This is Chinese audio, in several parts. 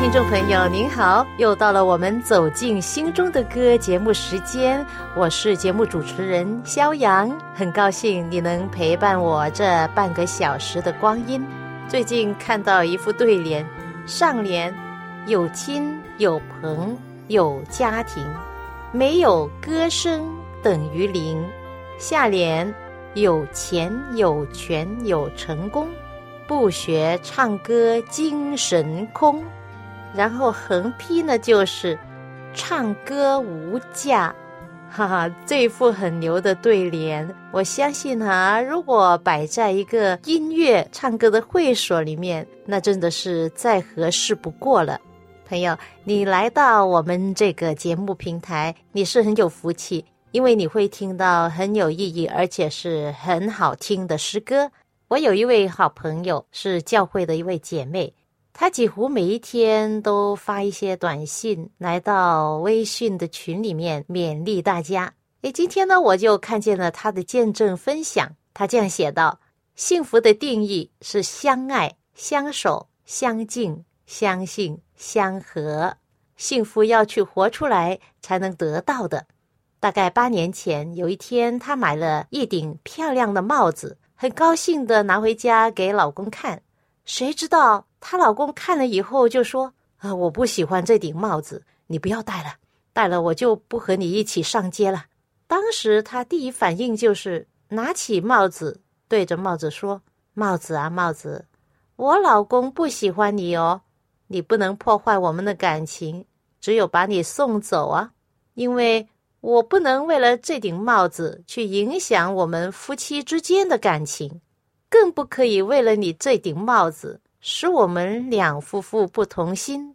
听众朋友，您好！又到了我们走进心中的歌节目时间，我是节目主持人肖阳，很高兴你能陪伴我这半个小时的光阴。最近看到一副对联，上联有亲有朋有家庭，没有歌声等于零；下联有钱有权有成功，不学唱歌精神空。然后横批呢就是“唱歌无价”，哈哈，这副很牛的对联，我相信啊，如果摆在一个音乐唱歌的会所里面，那真的是再合适不过了。朋友，你来到我们这个节目平台，你是很有福气，因为你会听到很有意义而且是很好听的诗歌。我有一位好朋友，是教会的一位姐妹。他几乎每一天都发一些短信来到微信的群里面勉励大家。诶，今天呢，我就看见了他的见证分享。他这样写道：“幸福的定义是相爱、相守、相敬、相信、相和。幸福要去活出来才能得到的。”大概八年前，有一天，他买了一顶漂亮的帽子，很高兴的拿回家给老公看。谁知道？她老公看了以后就说：“啊，我不喜欢这顶帽子，你不要戴了，戴了我就不和你一起上街了。”当时她第一反应就是拿起帽子对着帽子说：“帽子啊，帽子，我老公不喜欢你哦，你不能破坏我们的感情，只有把你送走啊，因为我不能为了这顶帽子去影响我们夫妻之间的感情，更不可以为了你这顶帽子。”使我们两夫妇不同心，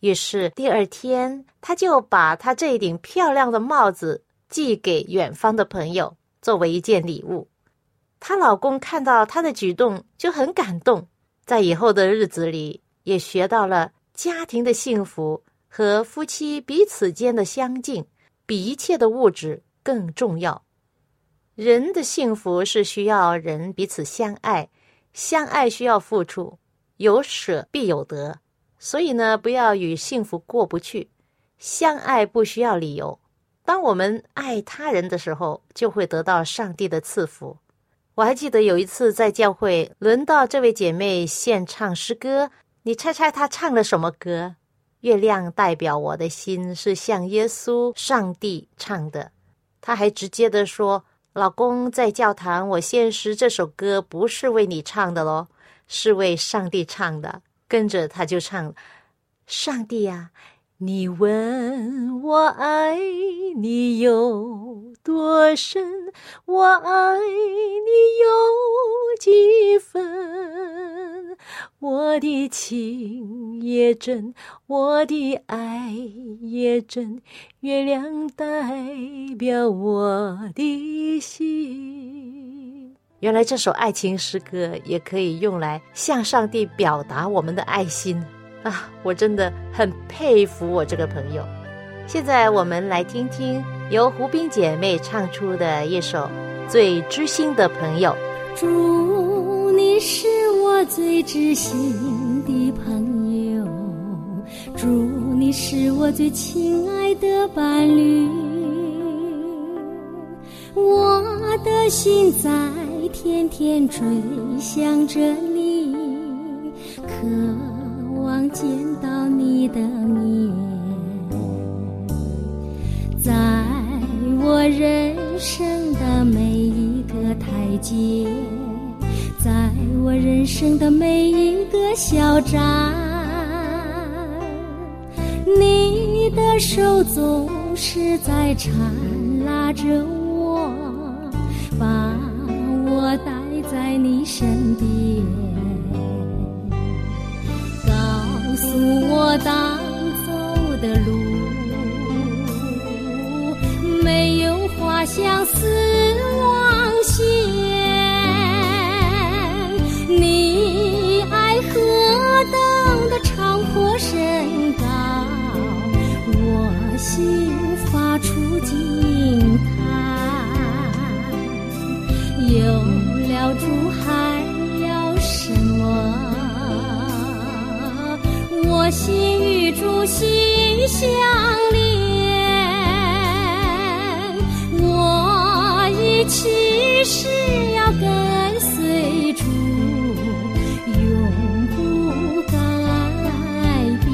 于是第二天，他就把他这顶漂亮的帽子寄给远方的朋友，作为一件礼物。她老公看到她的举动就很感动，在以后的日子里也学到了家庭的幸福和夫妻彼此间的相敬，比一切的物质更重要。人的幸福是需要人彼此相爱，相爱需要付出。有舍必有得，所以呢，不要与幸福过不去。相爱不需要理由，当我们爱他人的时候，就会得到上帝的赐福。我还记得有一次在教会，轮到这位姐妹献唱诗歌，你猜猜她唱了什么歌？月亮代表我的心是向耶稣上帝唱的。她还直接的说：“老公，在教堂我现实这首歌不是为你唱的喽。”是为上帝唱的，跟着他就唱：“上帝呀，你问我爱你有多深，我爱你有几分？我的情也真，我的爱也真，月亮代表我的心。”原来这首爱情诗歌也可以用来向上帝表达我们的爱心啊！我真的很佩服我这个朋友。现在我们来听听由胡斌姐妹唱出的一首《最知心的朋友》。祝你是我最知心的朋友，祝你是我最亲爱的伴侣，我的心在。天天追想着你，可能见到你的面，在我人生的每一个台阶，在我人生的每一个小站。你的手总是在缠拉着我，把我带在你身边，阻我当走的路没有花相思心相连，我一起誓要跟随主，永不改变。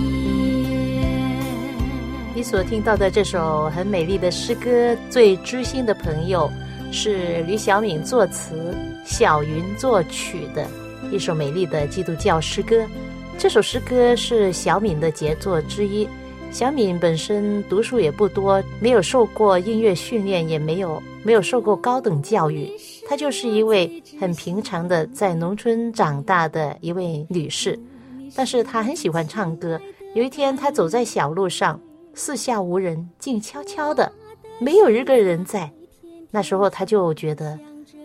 你所听到的这首很美丽的诗歌《最知心的朋友》，是吕小敏作词、小云作曲的一首美丽的基督教诗歌。这首诗歌是小敏的杰作之一。小敏本身读书也不多，没有受过音乐训练，也没有没有受过高等教育。她就是一位很平常的在农村长大的一位女士，但是她很喜欢唱歌。有一天，她走在小路上，四下无人，静悄悄的，没有一个人在。那时候，她就觉得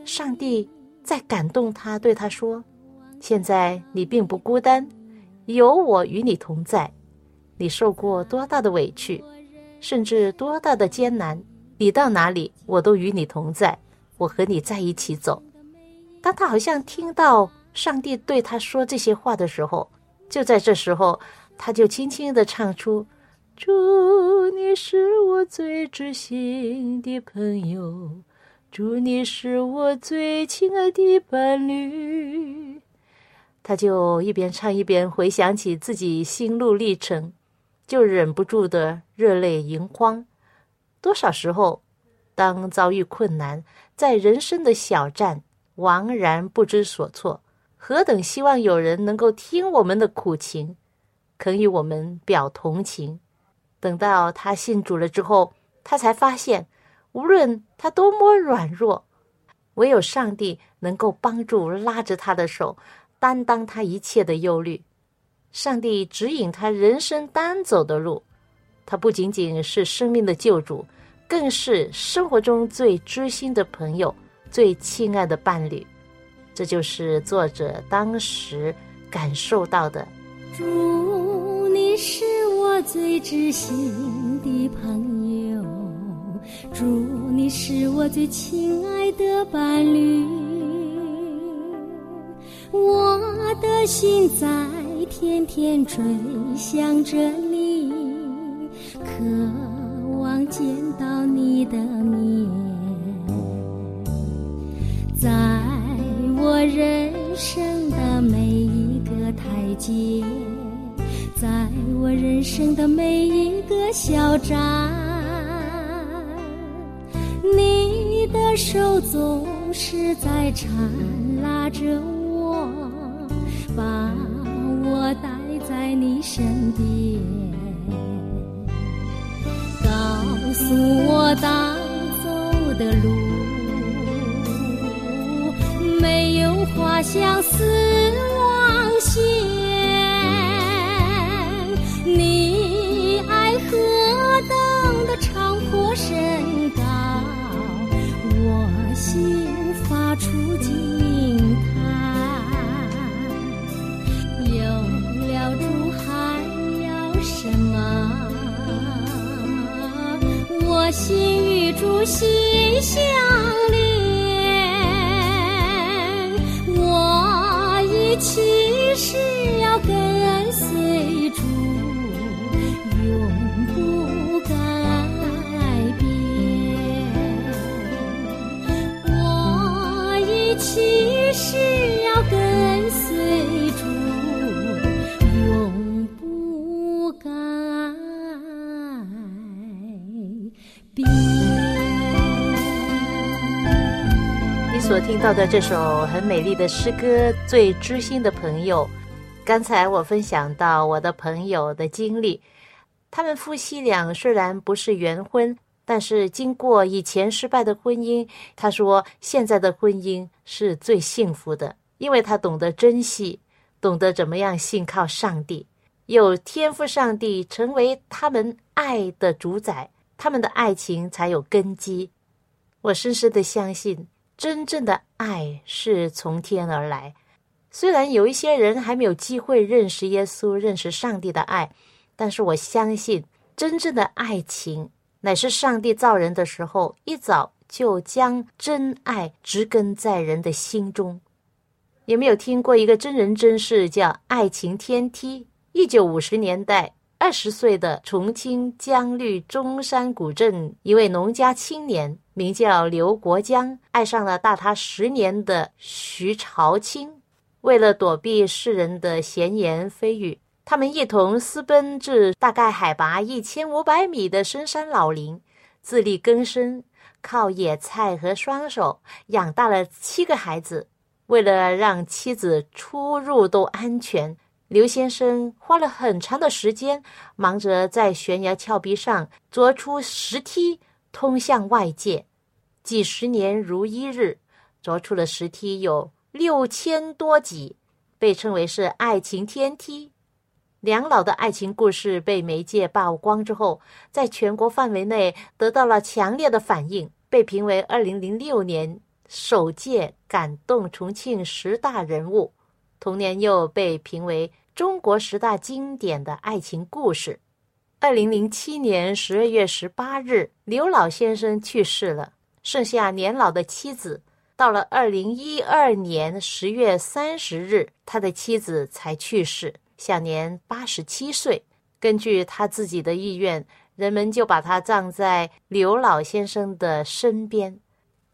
上帝在感动她，对她说：“现在你并不孤单，有我与你同在。你受过多大的委屈，甚至多大的艰难，你到哪里，我都与你同在，我和你在一起走。”当他好像听到上帝对他说这些话的时候，就在这时候，他就轻轻地唱出。主，你是我最知心的朋友，主，你是我最亲爱的伴侣。他就一边唱一边回想起自己心路历程，就忍不住的热泪盈眶。多少时候，当遭遇困难，在人生的小站茫然不知所措，何等希望有人能够听我们的苦情，肯与我们表同情。等到他信主了之后，他才发现，无论他多么软弱，唯有上帝能够帮助拉着他的手，担当他一切的忧虑。上帝指引他人生单走的路，他不仅仅是生命的救主，更是生活中最知心的朋友、最亲爱的伴侣。这就是作者当时感受到的。主，你是我最知心的朋友，主，你是我最亲爱的伴侣。我的心在天天追想着你，渴望见到你的面，在我人生的每一个台阶，在我人生的每一个小站，你的手总是在缠拉着我，你身边，告诉我当走的路没有花香似往昔。心相连，我一起誓要跟随主，永不改变。我一起誓听到的这首很美丽的诗歌《最知心的朋友》，刚才我分享到我的朋友的经历，他们夫妻俩虽然不是原婚，但是经过以前失败的婚姻，他说现在的婚姻是最幸福的，因为他懂得珍惜，懂得怎么样信靠上帝，有天赋上帝成为他们爱的主宰，他们的爱情才有根基。我深深的相信。真正的爱是从天而来，虽然有一些人还没有机会认识耶稣、认识上帝的爱，但是我相信，真正的爱情乃是上帝造人的时候一早就将真爱植根在人的心中。有没有听过一个真人真事，叫《爱情天梯》？一九五十年代。二十岁的重庆江绿中山古镇一位农家青年，名叫刘国江，爱上了大他十年的徐朝清。为了躲避世人的闲言蜚语，他们一同私奔至大概海拔一千五百米的深山老林，自力更生，靠野菜和双手养大了七个孩子。为了让妻子出入都安全。刘先生花了很长的时间，忙着在悬崖峭壁上凿出石梯，通向外界。几十年如一日，凿出了石梯有六千多级，被称为是爱情天梯。两老的爱情故事被媒介曝光之后，在全国范围内得到了强烈的反应，被评为二零零六年首届感动重庆十大人物。同年又被评为。中国十大经典的爱情故事。二零零七年十二月十八日，刘老先生去世了，剩下年老的妻子。到了二零一二年十月三十日，他的妻子才去世，享年八十七岁。根据他自己的意愿，人们就把他葬在刘老先生的身边。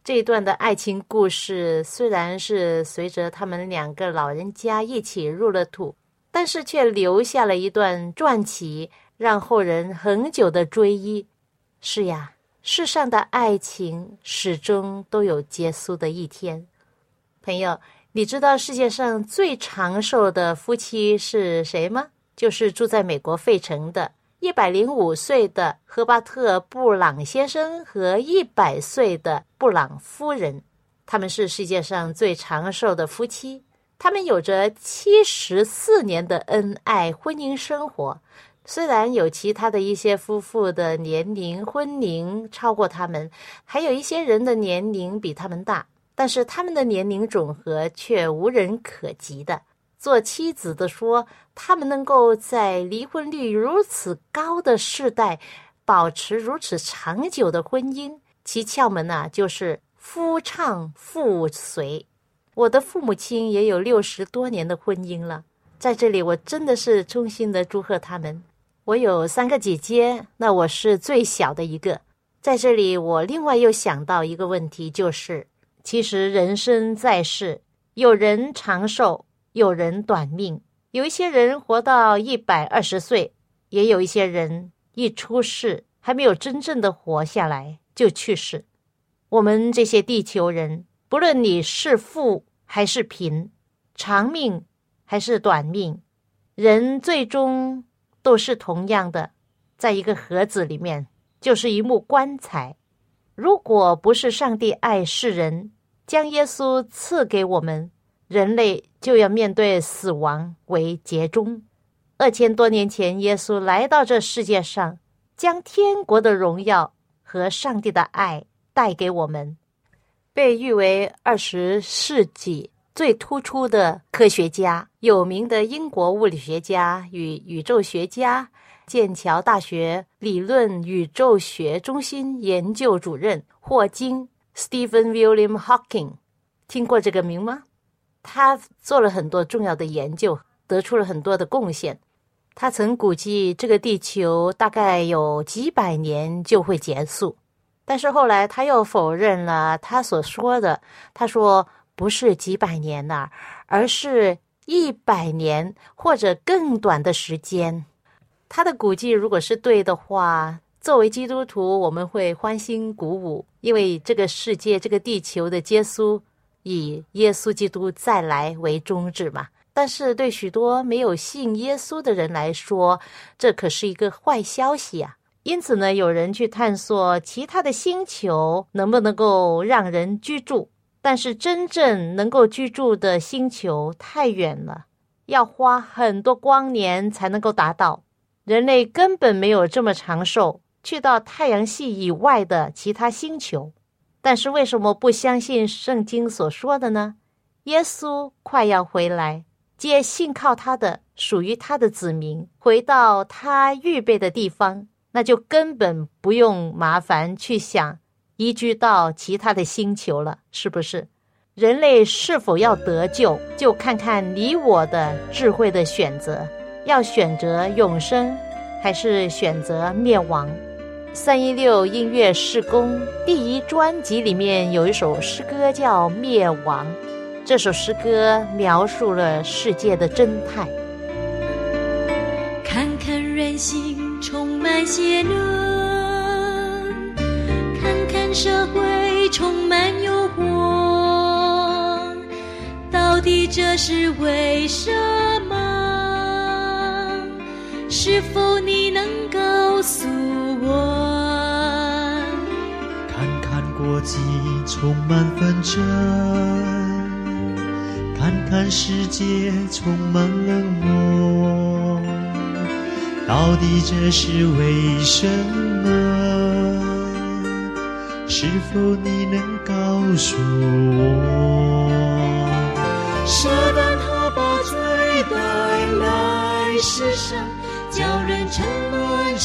这段的爱情故事虽然是随着他们两个老人家一起入了土。但是却留下了一段传奇，让后人恒久的追忆。是呀，世上的爱情始终都有结束的一天。朋友，你知道世界上最长寿的夫妻是谁吗？就是住在美国费城的一百零五岁的赫巴特·布朗先生和一百岁的布朗夫人，他们是世界上最长寿的夫妻。他们有着七十四年的恩爱婚姻生活，虽然有其他的一些夫妇的年龄婚龄超过他们，还有一些人的年龄比他们大，但是他们的年龄总和却无人可及的。做妻子的说，他们能够在离婚率如此高的世代，保持如此长久的婚姻，其窍门呢，就是夫唱妇随。我的父母亲也有六十多年的婚姻了，在这里我真的是衷心的祝贺他们。我有三个姐姐，那我是最小的一个。在这里，我另外又想到一个问题，就是其实人生在世，有人长寿，有人短命，有一些人活到一百二十岁，也有一些人一出世还没有真正的活下来就去世。我们这些地球人，不论你是富。还是贫，长命还是短命，人最终都是同样的，在一个盒子里面，就是一木棺材。如果不是上帝爱世人，将耶稣赐给我们，人类就要面对死亡为结终。二千多年前，耶稣来到这世界上，将天国的荣耀和上帝的爱带给我们。被誉为二十世纪最突出的科学家、有名的英国物理学家与宇宙学家、剑桥大学理论宇宙学中心研究主任霍金 （Stephen William Hawking），听过这个名吗？他做了很多重要的研究，得出了很多的贡献。他曾估计这个地球大概有几百年就会结束。但是后来他又否认了他所说的，他说不是几百年呐，而是一百年或者更短的时间。他的估计如果是对的话，作为基督徒我们会欢欣鼓舞，因为这个世界、这个地球的结束以耶稣基督再来为宗旨嘛。但是对许多没有信耶稣的人来说，这可是一个坏消息啊。因此呢，有人去探索其他的星球能不能够让人居住，但是真正能够居住的星球太远了，要花很多光年才能够达到。人类根本没有这么长寿，去到太阳系以外的其他星球。但是为什么不相信圣经所说的呢？耶稣快要回来，接信靠他的属于他的子民回到他预备的地方。那就根本不用麻烦去想移居到其他的星球了，是不是？人类是否要得救，就看看你我的智慧的选择，要选择永生，还是选择灭亡？三一六音乐施工第一专辑里面有一首诗歌叫《灭亡》，这首诗歌描述了世界的真态。看看人心。充满邪恶，看看社会充满诱惑，到底这是为什么？是否你能告诉看国际充满纷争，看看世界充满冷漠。到底这是为什么？是否你能告诉我？舍旦他把罪带来世上，叫人沉沦，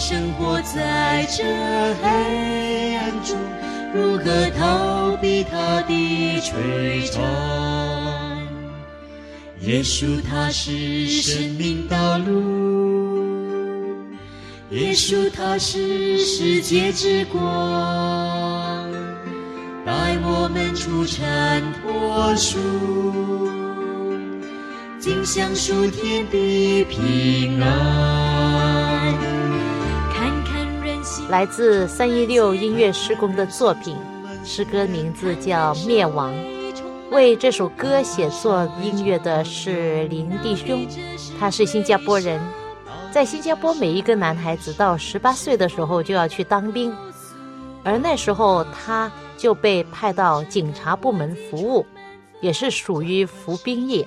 生活在这黑暗中，如何逃避他的摧残？耶稣他是生命道路，耶稣他是世界之光，带我们出尘脱俗，尽享属天的平安。来自三一六音乐施工的作品，诗歌名字叫《灭亡》。为这首歌写作音乐的是林弟兄，他是新加坡人。在新加坡，每一个男孩子到十八岁的时候就要去当兵，而那时候他就被派到警察部门服务，也是属于服兵役。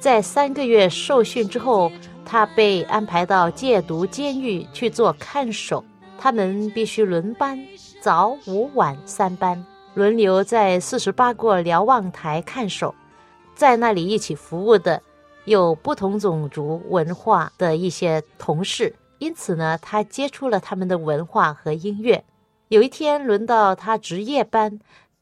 在三个月受训之后，他被安排到戒毒监狱去做看守，他们必须轮班，早午晚三班。轮流在四十八个瞭望台看守，在那里一起服务的有不同种族文化的一些同事，因此呢，他接触了他们的文化和音乐。有一天轮到他值夜班，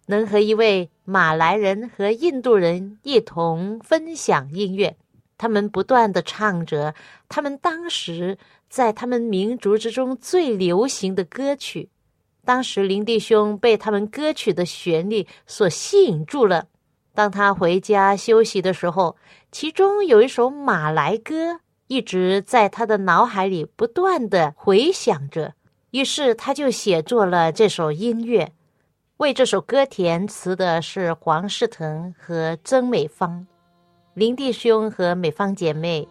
能和一位马来人和印度人一同分享音乐，他们不断的唱着他们当时在他们民族之中最流行的歌曲。当时林弟兄被他们歌曲的旋律所吸引住了。当他回家休息的时候，其中有一首马来歌一直在他的脑海里不断的回响着。于是他就写作了这首音乐。为这首歌填词的是黄世腾和曾美芳。林弟兄和美芳姐妹，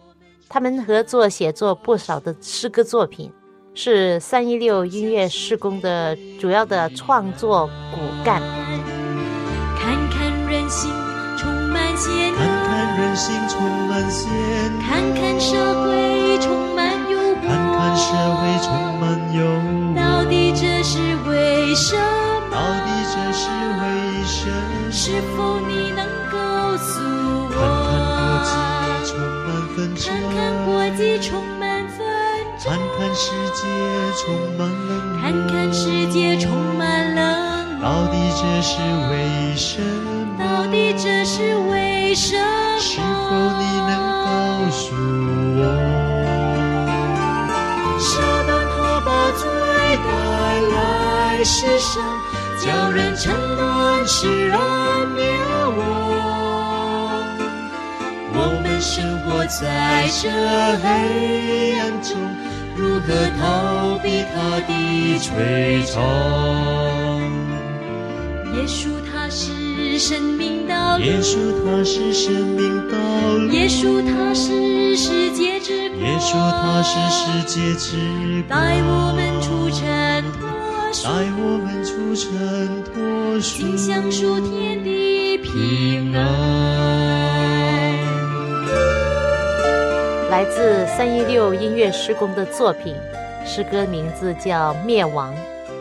他们合作写作不少的诗歌作品。是三一六音乐施工的主要的创作骨干。看看人心充满险恶，看看人心充满险恶，看看社会充满诱惑，看看社会充满诱惑。世界充满冷漠，看看世界充满冷漠。到底这是为什么？到底这是为什么？是否你能告诉我？撒旦他把罪带来世上，叫人沉沦，使人灭亡。我们生活在这黑暗中。如何逃避他的摧残？耶稣他是生命道路，耶稣他是生命道路，耶稣他是世界之光，耶稣他是世界之光，带我们出尘脱俗，带我们出尘脱俗，心想属天的平安。来自三一六音乐施工的作品，诗歌名字叫《灭亡》。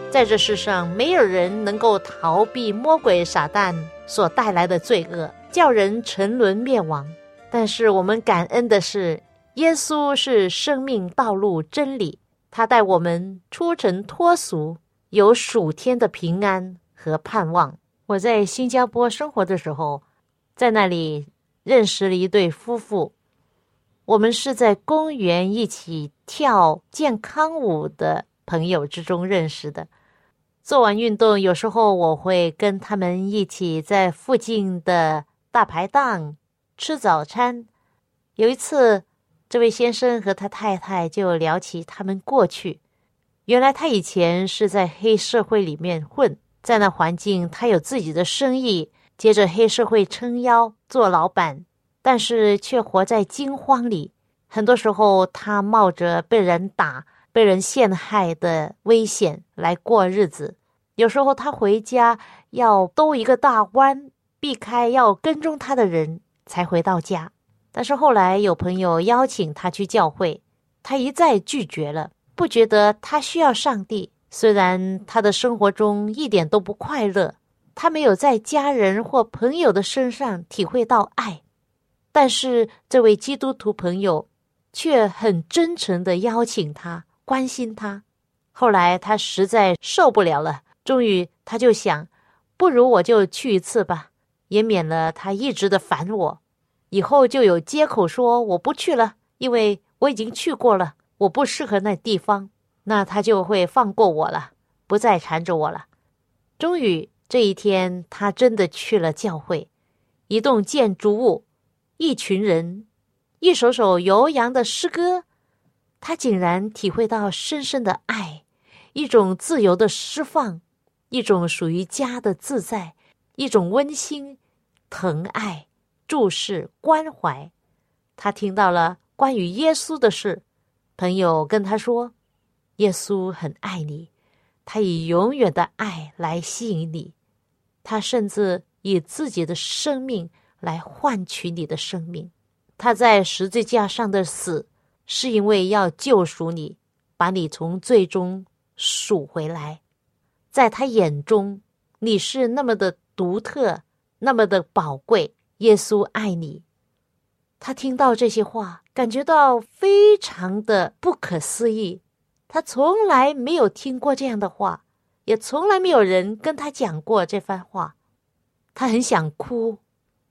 在这世上，没有人能够逃避魔鬼撒旦所带来的罪恶，叫人沉沦灭亡。但是我们感恩的是，耶稣是生命道路真理，他带我们出尘脱俗，有属天的平安和盼望。我在新加坡生活的时候，在那里认识了一对夫妇。我们是在公园一起跳健康舞的朋友之中认识的。做完运动，有时候我会跟他们一起在附近的大排档吃早餐。有一次，这位先生和他太太就聊起他们过去。原来他以前是在黑社会里面混，在那环境他有自己的生意，接着黑社会撑腰做老板。但是却活在惊慌里，很多时候他冒着被人打、被人陷害的危险来过日子。有时候他回家要兜一个大弯，避开要跟踪他的人才回到家。但是后来有朋友邀请他去教会，他一再拒绝了，不觉得他需要上帝。虽然他的生活中一点都不快乐，他没有在家人或朋友的身上体会到爱。但是这位基督徒朋友却很真诚的邀请他，关心他。后来他实在受不了了，终于他就想，不如我就去一次吧，也免了他一直的烦我。以后就有借口说我不去了，因为我已经去过了，我不适合那地方。那他就会放过我了，不再缠着我了。终于这一天，他真的去了教会，一栋建筑物。一群人，一首首悠扬的诗歌，他竟然体会到深深的爱，一种自由的释放，一种属于家的自在，一种温馨、疼爱、注视、关怀。他听到了关于耶稣的事，朋友跟他说：“耶稣很爱你，他以永远的爱来吸引你，他甚至以自己的生命。”来换取你的生命，他在十字架上的死，是因为要救赎你，把你从最终赎回来。在他眼中，你是那么的独特，那么的宝贵。耶稣爱你。他听到这些话，感觉到非常的不可思议。他从来没有听过这样的话，也从来没有人跟他讲过这番话。他很想哭。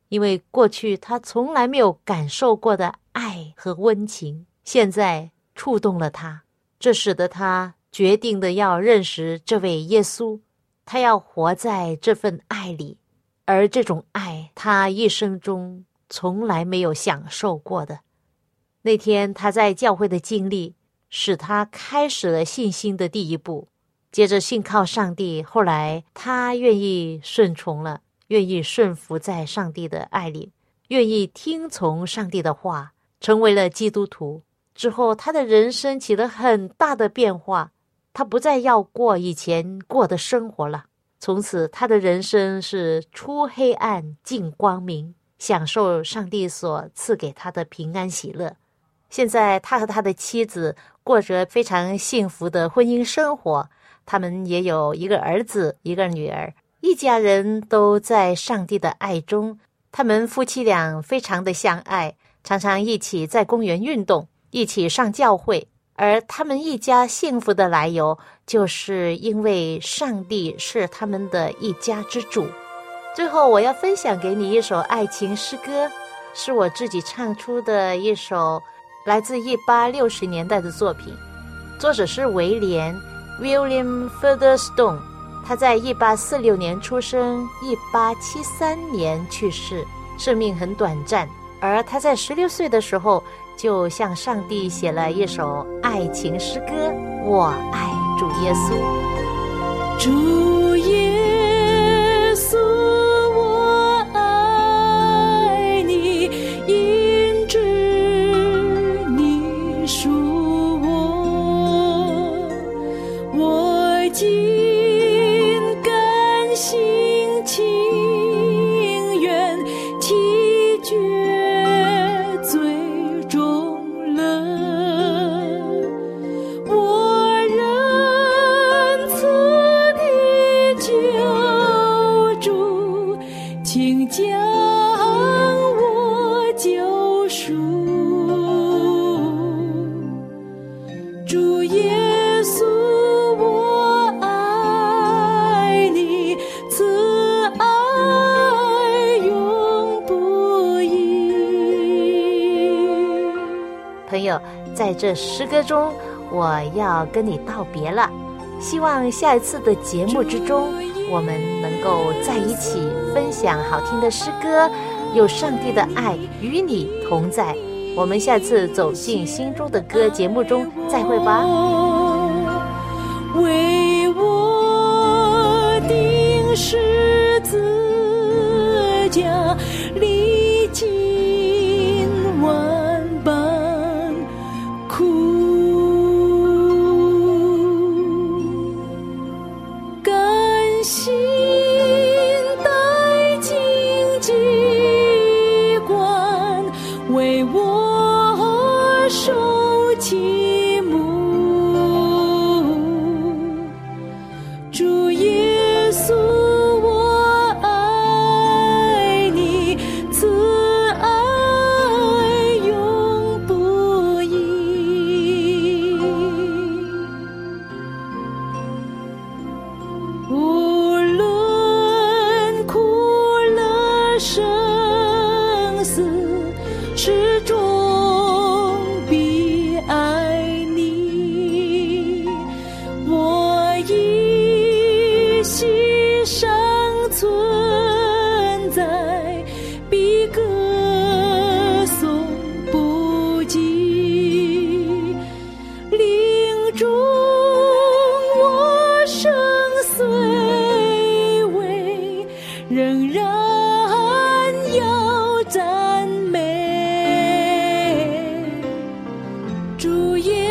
因为过去他从来没有感受过的爱和温情，现在触动了他，这使得他决定的要认识这位耶稣，他要活在这份爱里，而这种爱他一生中从来没有享受过的。那天他在教会的经历，使他开始了信心的第一步，接着信靠上帝，后来他愿意顺从了。愿意顺服在上帝的爱里，愿意听从上帝的话，成为了基督徒之后，他的人生起了很大的变化。他不再要过以前过的生活了，从此他的人生是出黑暗进光明，享受上帝所赐给他的平安喜乐。现在他和他的妻子过着非常幸福的婚姻生活，他们也有一个儿子，一个女儿。一家人都在上帝的爱中，他们夫妻俩非常的相爱，常常一起在公园运动，一起上教会。而他们一家幸福的来由，就是因为上帝是他们的一家之主。最后，我要分享给你一首爱情诗歌，是我自己唱出的一首来自一八六十年代的作品，作者是威廉 （William Featherstone）。他在一八四六年出生，一八七三年去世，生命很短暂。而他在十六岁的时候，就向上帝写了一首爱情诗歌《我爱主耶稣》。主耶朋友，在这诗歌中，我要跟你道别了。希望下一次的节目之中，我们能够在一起分享好听的诗歌，有上帝的爱与你同在。我们下次走进心中的歌节目中再会吧。稣，树叶